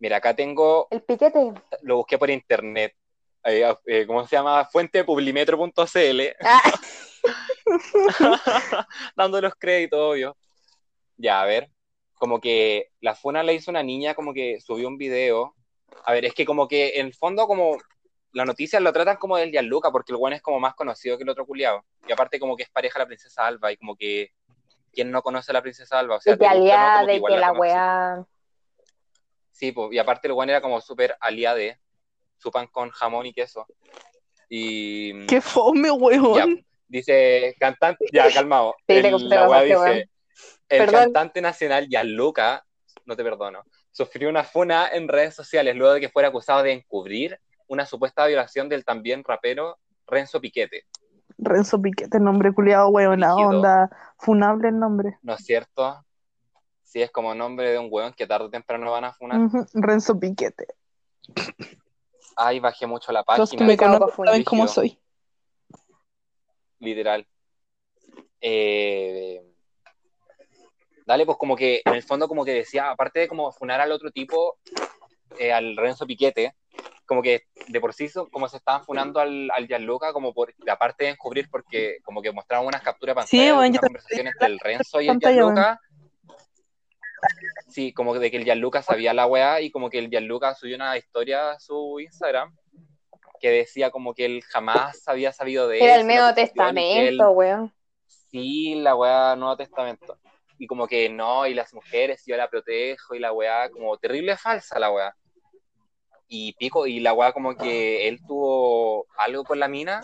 A: Mira, acá tengo,
B: el piquete.
A: lo busqué por internet. Eh, eh, ¿Cómo se llama? Fuente publimetro.cl.
B: Ah,
A: dando los créditos, obvio. Ya, a ver, como que la funa la hizo una niña, como que subió un video. A ver, es que como que en el fondo como la noticia lo tratan como del Gianluca, porque el weón es como más conocido que el otro culiado. Y aparte como que es pareja de la princesa Alba, y como que ¿quién no conoce a la princesa Alba? O sea,
B: de que
A: ¿no?
B: aliada,
A: Como que
B: de
A: igual
B: que la weá.
A: Sí, pues, y aparte el weón era como súper aliada de su pan con jamón y queso. Y
C: Qué fome,
A: ya,
C: weón.
A: dice cantante, ya calmado.
B: Sí, te
A: El-
B: compré
A: la
B: la
A: dice,
B: weón.
A: el
B: Perdón.
A: cantante nacional Gianluca, no te perdono, sufrió una funa en redes sociales luego de que fuera acusado de encubrir una supuesta violación del también rapero Renzo Piquete,
C: Renzo Piquete, nombre culiado, weón, la onda. Funable el nombre.
A: ¿no es cierto? Sí, es como nombre de un weón que tarde o temprano van a funar.
C: Renzo Piquete.
A: Ay, bajé mucho la
C: Los que
A: página.
C: me conocen saben cómo soy.
A: literal. Eh, dale, pues como que en el fondo como que decía, aparte de como funar al otro tipo, eh, al Renzo Piquete, como que de por sí como se estaban funando al, al Gianluca, como por, aparte de encubrir porque como que mostraban unas capturas de
C: Sí,
A: pantalla de
C: bueno,
A: una
C: yo también
A: conversación entre el Renzo y el Gianluca. Sí, como de que el Gianluca sabía la weá y como que el Gianluca subió una historia a su Instagram que decía como que él jamás había sabido de
B: Era
A: eso,
B: el Nuevo Testamento, weón.
A: Sí, la weá Nuevo Testamento. Y como que no, y las mujeres, yo la protejo, y la weá, como terrible falsa la weá. Y pico, y la weá como que él tuvo algo con la mina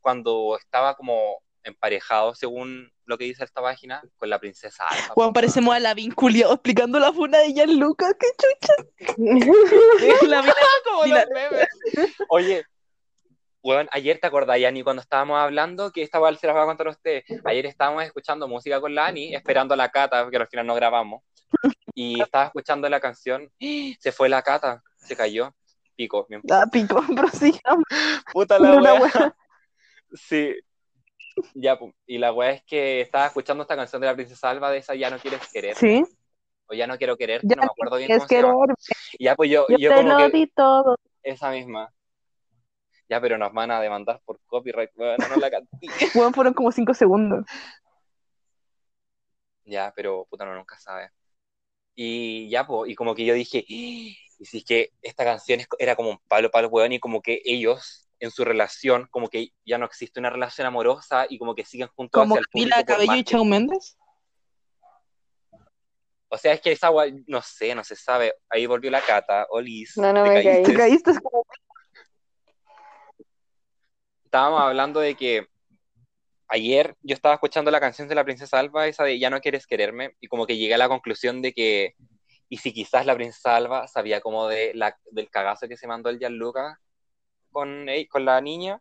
A: cuando estaba como emparejado, según lo que dice esta página, con la princesa Alfa.
C: Juan, parecemos a la vinculiado explicando la funa de Gianluca. ¡Qué chucha! La mina-
A: como
C: Mira.
A: los memes. Oye, weón, ayer te acordás, Yani, cuando estábamos hablando, que esta weá se las voy a contar a ustedes. Ayer estábamos escuchando música con la Ani, esperando a la Cata, porque al final no grabamos. Y estaba escuchando la canción, se fue la Cata, se cayó. Pico, bien.
C: Ah, pico, prosigamos.
A: Puta
C: la wea.
A: Sí. Ya, y la weá es que estaba escuchando esta canción de la princesa Alba de esa Ya no quieres querer,
C: Sí.
A: o Ya no quiero quererte,
C: Ya
A: no me acuerdo bien cómo se llama.
C: querer,
A: Y ya, pues yo,
C: yo
A: yo
C: te
A: como
C: lo
A: que...
C: di todo.
A: Esa misma. Ya, pero nos van a demandar por copyright, bueno, no la canté.
C: Juan, fueron como cinco segundos.
A: Ya, pero puta, no nunca sabe. Y ya, pues, y como que yo dije, y si es que esta canción es- era como un palo para el weón, y como que ellos, en su relación, como que ya no existe una relación amorosa, y como que siguen juntos
C: Como
A: hacia el
C: Camila Cabello y. Shawn Mendes.
A: O sea, es que esa weá, no sé, no se sabe. Ahí volvió la cata, Olis.
B: No, no
A: te
B: me
A: caíste.
C: Te caíste es como
A: estábamos hablando de que ayer yo estaba escuchando la canción de la princesa Alba, esa de Ya no quieres quererme, y como que llegué a la conclusión de que, y si quizás la princesa Alba sabía como de la, del cagazo que se mandó el Gianluca con, ell- con la niña,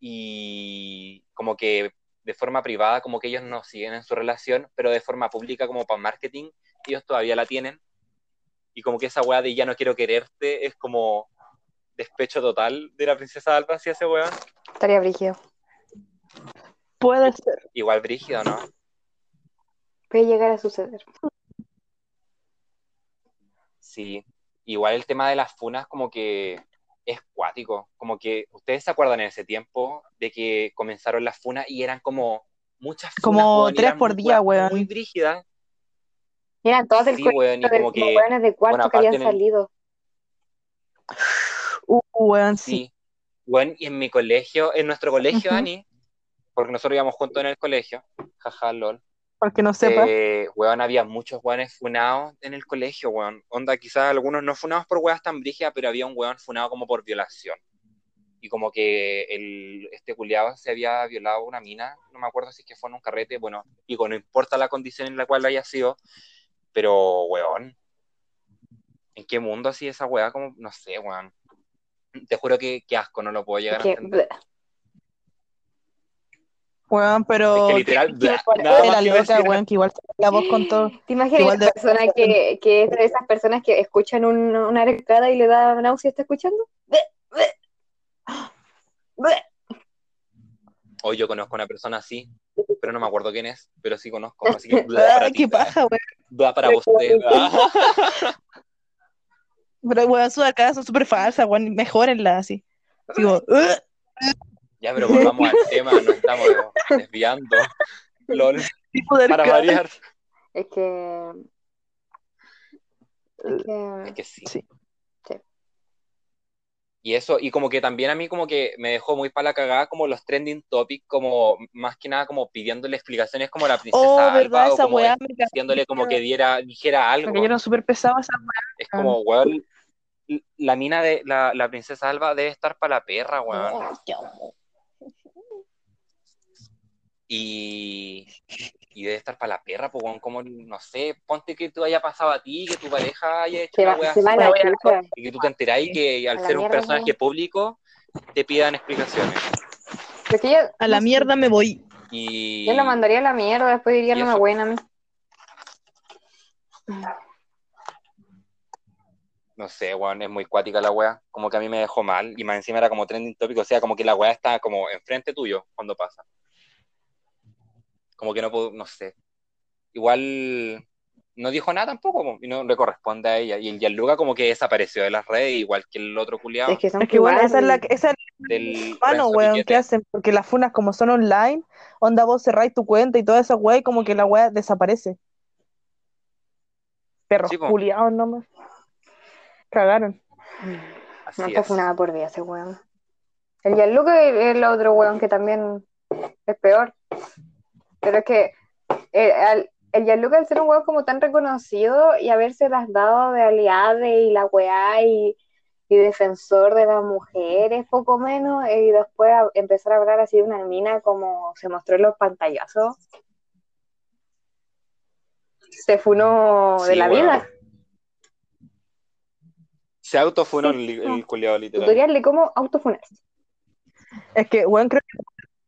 A: y como que de forma privada, como que ellos no siguen en su relación, pero de forma pública, como para marketing, ellos todavía la tienen, y como que esa weá de Ya no quiero quererte es como despecho total de la princesa Alba hacia ese weón.
B: Estaría brígido.
C: Puede ser.
A: Igual brígido, ¿no?
B: Puede llegar a suceder.
A: Sí. Igual el tema de las funas como que es cuático. Como que, ¿ustedes se acuerdan en ese tiempo de que comenzaron las funas y eran como muchas funas,
C: Como
A: weón,
C: tres por día, weón.
A: Muy brígidas.
B: Eran todas del
A: Sí, weón, y como que,
B: weones de cuarto
A: bueno,
B: que habían
A: el-
B: salido.
C: Uh, weón, sí.
A: Sí. Bueno, y en mi colegio, en nuestro colegio,
C: Ujú.
A: Dani, porque nosotros íbamos juntos en el colegio, jaja, lol.
C: Porque no sepa.
A: Eh, weón, había muchos weones funados en el colegio, weón. Onda, quizás algunos no funados por weas tan brígidas, pero había un weón funado como por violación. Y como que el, este culiado se había violado una mina, no me acuerdo si es que fue en un carrete, bueno, digo, no importa la condición en la cual haya sido, pero, weón, ¿en qué mundo así esa wea? Como, no sé, weón. Te juro que, que asco, no lo puedo llegar a
B: Que,
A: entender.
C: Weón, pero.
A: Es que literal,
C: ¿qué-
A: bla, nada
C: Era
A: más que
C: loca, weón, que igual la voz con todo.
B: ¿Te imaginas una
C: de-
B: persona que, que es de esas personas que escuchan un- una arcada y le da náusea está escuchando?
A: Hoy yo conozco a una persona así, pero no me acuerdo quién es, pero sí conozco. Así que, bla, para
C: Ah,
A: ti,
C: qué paja, weón.
A: Va para usted.
C: Pero, weón, sus arcadas son súper falsas, weón. Mejórenla así. Digo,
A: Ya, pero volvamos al tema, nos estamos desviando. LOL, para variar.
B: Es que. Es que.
A: Es que sí.
C: Sí.
B: Sí.
A: Y eso, y como que también a mí como que me dejó muy para la cagada como los trending topics, como más que nada como pidiéndole explicaciones como a la princesa
C: Oh,
A: Alba,
C: verdad,
A: o
C: esa
A: como
C: weá
A: diciéndole como que diera, dijera algo.
C: Me cayeron súper pesadas esas
A: Es como, weón, la mina de la, la princesa Alba debe estar para la perra, weón.
C: weas.
A: Y, y debe estar para la perra, pues, como, no sé, ponte que tú haya pasado a ti, que tu pareja haya hecho una wea así, y que tú te enteráis que al ser un personaje público te pidan explicaciones.
B: Porque yo,
C: A la mierda me voy.
A: Y,
B: Yo lo mandaría a la mierda, después diría
A: y
B: no me
A: eso.
B: buena a mí.
A: no sé, weón, es muy cuática la weá. Como que a mí me dejó mal. Y más encima era como trending topic. O sea, como que la weá está como enfrente tuyo cuando pasa. Como que no puedo, no sé. Igual no dijo nada tampoco. po, Y no le corresponde a ella. Y el Gianluca como que desapareció de las redes, igual que el otro culiado
B: Es que son
C: Es que bueno, esa es la, esa es
A: del
C: la mano, weón. ¿qué hacen? Porque las funas como son online, onda vos cerráis tu cuenta y toda esa weá y como que la weá desaparece. Perros
A: Sí,
C: culiados nomás. Cagaron.
A: Así
B: No
A: es.
B: fue nada por día ese weón. El Gianluca es el otro weón que también es peor. Pero es que el, al- el Gianluca, al ser un weón como tan reconocido y haberse las dado de aliade y la weá y, y defensor de las mujeres, poco menos, y después a- empezar a hablar así de una mina como se mostró en los pantallazos. Se funó de la vida.
A: Se autofunó
B: Sí,
A: el, el culiado literal.
B: Tutorial de cómo autofunarse.
C: Es que, weón, creo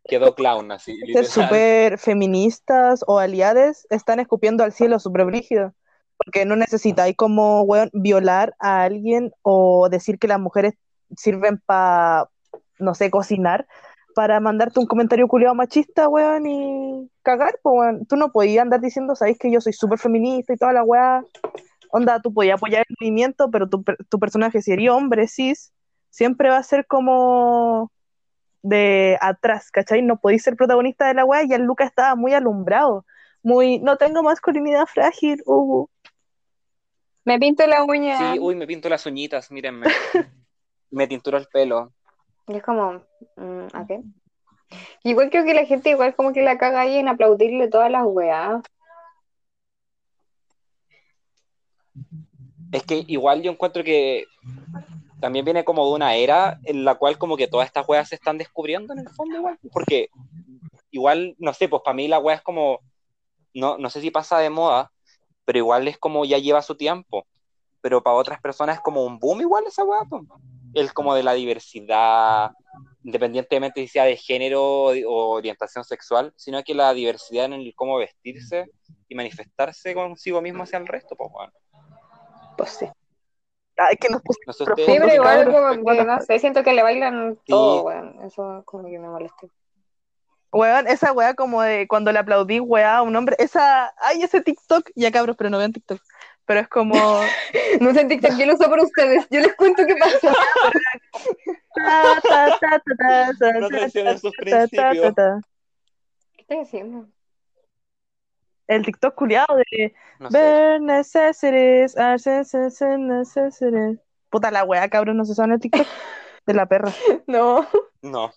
A: Quedó clown así,
C: súper feministas o aliades están escupiendo al cielo súper brígido. Porque no necesitáis como, weón, violar a alguien o decir que las mujeres sirven para, no sé, cocinar, para mandarte un comentario culiado machista, weón, y cagar, pues, weón. Tú no podías andar diciendo, sabéis que yo soy súper feminista y toda la weá. Onda, tú podías apoyar el movimiento, pero tu, tu personaje, si eres hombre, cis, siempre va a ser como de atrás, ¿cachai? No podéis ser protagonista de la weá y el Luca estaba muy alumbrado, muy, no tengo masculinidad frágil, uh.
B: Me pinto la uña.
A: Sí, uy, me pinto las uñitas, mírenme. Me tinturo el pelo.
B: Y es como, mm, ¿a qué? Igual creo que la gente igual como que la caga ahí en aplaudirle todas las weas.
A: Es que igual yo encuentro que también viene como de una era en la cual como que todas estas weas se están descubriendo en el fondo igual, porque igual, no sé, pues para mí la wea es como, no, no sé si pasa de moda, pero igual es como ya lleva su tiempo, pero para otras personas es como un boom igual esa wea, pues. el como de la diversidad, independientemente si sea de género o orientación sexual, sino que la diversidad en el cómo vestirse y manifestarse consigo mismo hacia el resto, pues bueno.
B: Pues sí.
C: Ay, que nos puso
A: No sé
C: Profundo,
A: ustedes,
B: Sí, pero igual como que, no sé, siento que le bailan
A: Sí.
B: todo, weón. Eso como que me molesta.
C: Weón, esa weá como de cuando le aplaudí weá a un hombre, esa, ay, ese TikTok, ya cabros, pero no vean TikTok, pero es como,
B: No sé en TikTok, yo lo uso por ustedes. Yo les cuento qué
C: ta,
A: No traicionen sus principios.
B: ¿Qué estoy haciendo?
C: El TikTok culiado de
A: no sé.
C: Necessities are necessities. Puta la weá, cabrón, no se sabe el TikTok de la perra.
B: No.
A: No.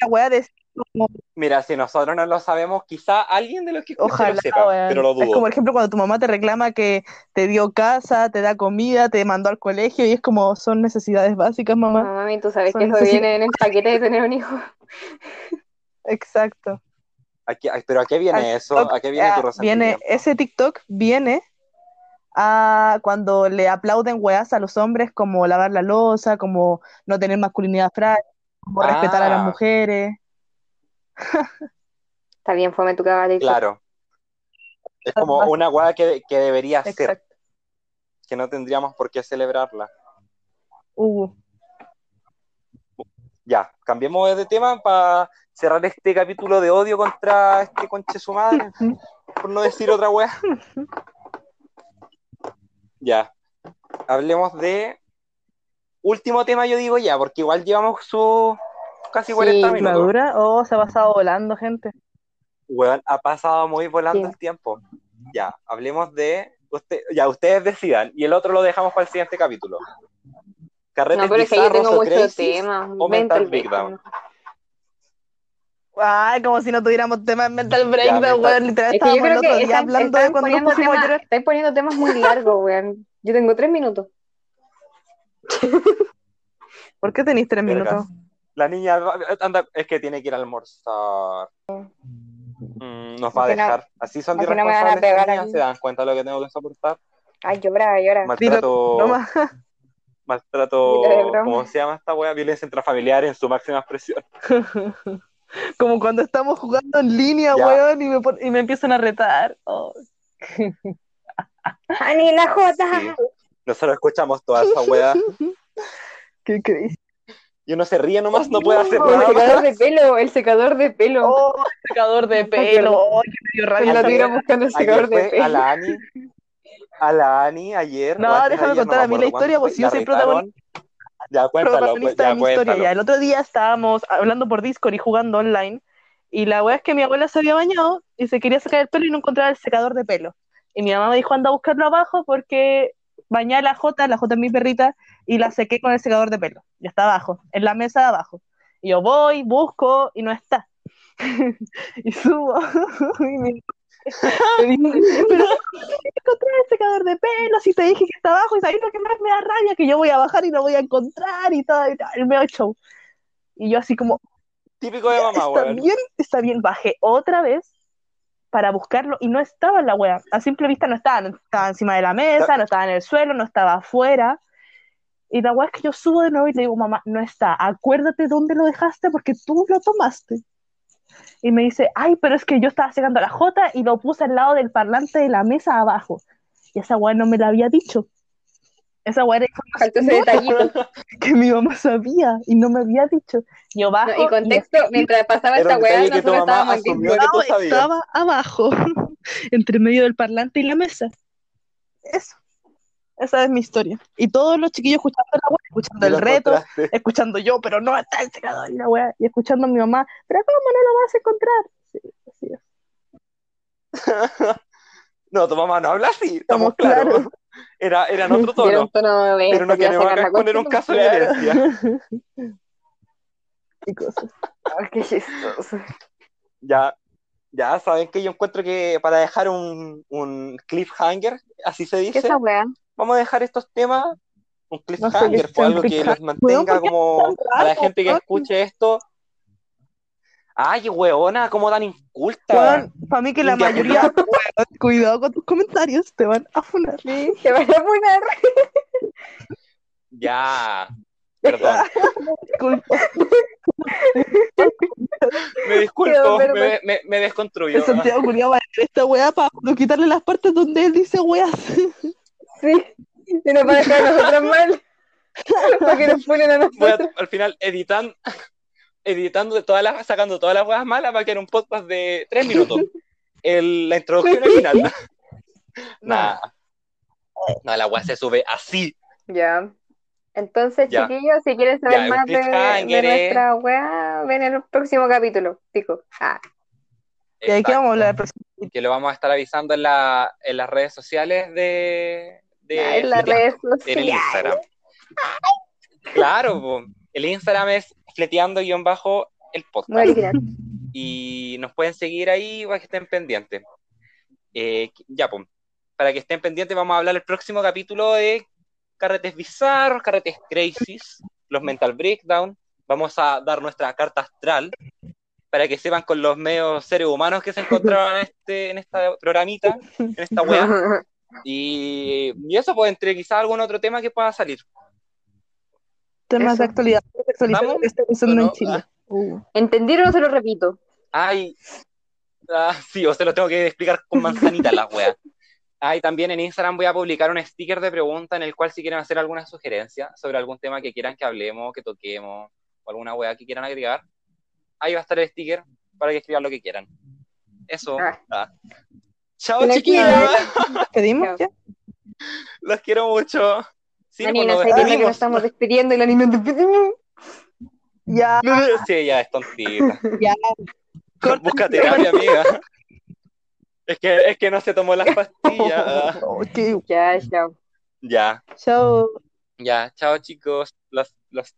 C: La weá de como,
A: Mira, si nosotros no lo sabemos, quizá alguien de los que
C: ojalá,
A: lo sepa, pero lo
C: Es como,
A: dudo.
C: por ejemplo, cuando tu mamá te reclama que te dio casa, te da comida, te mandó al colegio y es como, son necesidades básicas,
B: No,
C: mamá.
B: mami, tú sabes
C: Son
B: que eso viene en el paquete de tener un hijo.
C: Exacto.
A: ¿A qué- ay, ¿Pero a qué viene eso?
C: TikTok,
A: ¿A qué viene tu
C: ah, viene,
A: resentimiento?
C: ese TikTok viene a cuando le aplauden weas a los hombres como lavar la loza, como no tener masculinidad frágil, como respetar a las
A: Ah.
C: mujeres.
B: Está bien, fome tu cagada.
A: Claro. Es como una weá que, que debería ser, que no tendríamos por qué celebrarla.
C: Uh,
A: Ya, cambiemos de tema para cerrar este capítulo de odio contra este conche su madre, por no decir otra weá. Ya, hablemos de último tema, yo digo ya, porque igual llevamos su casi 40
B: Sí,
A: minutos.
C: ¿Madura? Oh, se ha pasado volando, gente.
A: Weón, ha pasado muy volando
B: Sí.
A: el tiempo. Ya, hablemos de. Usted, ya, ustedes decidan. Y el otro lo dejamos para el siguiente capítulo. Carretes
B: No, pero es que yo tengo
A: o
B: muchos
A: crisis
B: temas.
A: o mental
B: Mental
A: breakdown.
C: Ay, como si no tuviéramos temas mental breakdown, weón. Literal,
B: Es que yo creo
C: otro
B: que
C: día
B: están,
C: hablando
B: están
C: de cuando nos
B: poniendo temas,
C: llorar.
B: están poniendo temas muy largos, weón. Yo tengo tres minutos.
C: ¿Por qué tenéis tres minutos?
A: La niña anda, es que tiene que ir a almorzar. Mm, nos va a
B: no-
A: dejar. Así son
B: así no me van a
A: irresponsables niñas,
B: aquí.
A: se dan cuenta de lo que tengo que soportar.
B: Ay, llora, llora.
A: Maltrato,
C: No más.
A: maltrato. ¿cómo se llama esta wea? Violencia intrafamiliar en su máxima expresión.
C: Como cuando estamos jugando en línea,
A: Ya.
C: weón, y me, y me empiezan a retar. Oh.
B: ¡Ani, la Jota!
A: Sí. Nosotros escuchamos toda esa weá.
C: ¿Qué crees?
A: Y uno se ríe nomás, no puede hacer
B: Oh, el
A: nada
B: secador de pelo, el secador de pelo.
C: Oh, secador de pelo. Oh, qué me dio
B: En
C: rabia
B: la tira buscando el
A: Ayer
B: secador de pelo.
A: a la Ani. A la Ani ayer.
C: No, déjame
A: ayer,
C: contar a mí la historia, pues, si yo soy
A: retaron. Ya cuéntalo, pues, ya
C: de mi historia
A: cuéntalo.
C: ya. El otro día estábamos hablando por Discord y jugando online. Y la wea es que mi abuela se había bañado y se quería sacar el pelo y no encontraba el secador de pelo. Y mi mamá me dijo, anda a buscarlo abajo porque bañé a la Jota, la Jota es mi perrita, y la sequé con el secador de pelo. Y está abajo, en la mesa de abajo. Y yo voy, busco y no está. y subo. y me pero encontrar el secador de pelo, si te dije que está abajo, y sabes lo que más me da rabia, que yo voy a bajar y lo voy a encontrar y todo, y tal, el medio show. Y yo así como,
A: Típico de mamá,
C: está
A: weón.
C: bien, está bien, bajé otra vez para buscarlo y no estaba en la wea. A simple vista no estaba, no estaba encima de la mesa, no estaba en el suelo, no estaba afuera. Y la wea es que yo subo de nuevo y le digo, mamá, no está, acuérdate dónde lo dejaste porque tú lo tomaste. Y me dice, ay, pero es que yo estaba secando la jota y lo puse al lado del parlante de la mesa abajo. Y esa wea no me la había dicho. Esa wea era información que mi mamá sabía y no me había dicho. Yo bajo
B: No, y contexto, mientras pasaba esta weá, nosotros
A: mamá
B: estábamos
C: estaba abajo, entre medio del parlante y la mesa. Eso. Esa es mi historia. Y todos los chiquillos escuchando la wea, escuchando el reto,
A: encontraste.
C: escuchando yo, pero no está el secador y la wea, y escuchando a mi mamá, pero ¿cómo no lo vas a encontrar? Sí, así es.
A: No, tu mamá no habla así, estamos claros. Era, era en otro tono.
B: tono de
A: Pero no queremos acá exponer un caso de violencia.
C: Y cosas.
B: Ay, qué chistoso.
A: Ya, ya saben que yo encuentro que para dejar un, un cliffhanger, así se
B: ¿Qué
A: dice,
B: es esa weá?
A: Vamos a dejar estos temas un
C: No
A: cliffhanger,
C: es
A: pues
C: un
A: algo que los mantenga
C: Weón, ¿por qué
A: como a la gente que escuche esto. Ay, weona, cómo tan inculta.
C: Weón, para mí que la mayoría, weón, cuidado con tus comentarios, te van a funar.
B: Sí, te van a poner.
A: Ya, perdón, me disculpo, me, me, me desconstruyo.
C: El Santiago Culiao va a hacer esta weá para no quitarle las partes donde él dice weas.
B: Sí. Y nos van a dejar a nosotros mal. Porque nos ponen a
A: Voy a-
B: nosotros.
A: al final editando, editando de todas las, sacando todas las weas malas para que era un podcast de tres minutos. El- la introducción al final. Nah. No, la wea se sube así.
B: Ya. Entonces,
A: Ya.
B: chiquillos, si quieren saber
A: Ya,
B: más de,
A: eh.
B: nuestra weá, ven en el próximo capítulo, pico. Ah,
C: ¿Y de qué vamos a hablar?
A: Que lo vamos a estar avisando en, la, en las redes sociales de, de
B: en las
A: Fleteando,
B: redes
A: en el
B: sociales.
A: Instagram. Claro, po. el Instagram es fleteando-el
B: Muy
A: podcast.
B: original.
A: Y nos pueden seguir ahí para que estén pendientes. Eh, ya, pues, para que estén pendientes, vamos a hablar el próximo capítulo de carretes bizarros, carretes crisis, los mental breakdown. Vamos a dar nuestra carta astral para que sepan con los medios seres humanos que se encontraban en, este, en esta programita, en esta wea. Y, y eso, pues, entre quizás algún otro tema que pueda salir.
C: temas
B: Eso.
C: de actualidad. Que está pasando
A: ¿O no?
C: en Chile. Uh.
B: ¿Entendieron o se lo repito?
A: Ay, ah, sí, o se lo tengo que explicar con manzanita la wea. Ay, también en Instagram voy a publicar un sticker de pregunta en el cual si quieren hacer alguna sugerencia sobre algún tema que quieran que hablemos, que toquemos, o alguna wea que quieran agregar, ahí va a estar el sticker para que escriban lo que quieran. Eso.
B: Ah.
A: ah. Chao, chiquillos.
C: ¿Pedimos ya?
A: Los quiero mucho. Sí, pues nos
B: estamos despidiendo y la Nina despedimos.
C: Ya,
A: Sí, ya es tontita.
C: ya. Corta.
A: Busca terapia, amiga. Es que, es que no se tomó las pastillas.
B: Ya, chao.
A: Ya,
C: chao.
A: ya. Chao, chicos. Los, los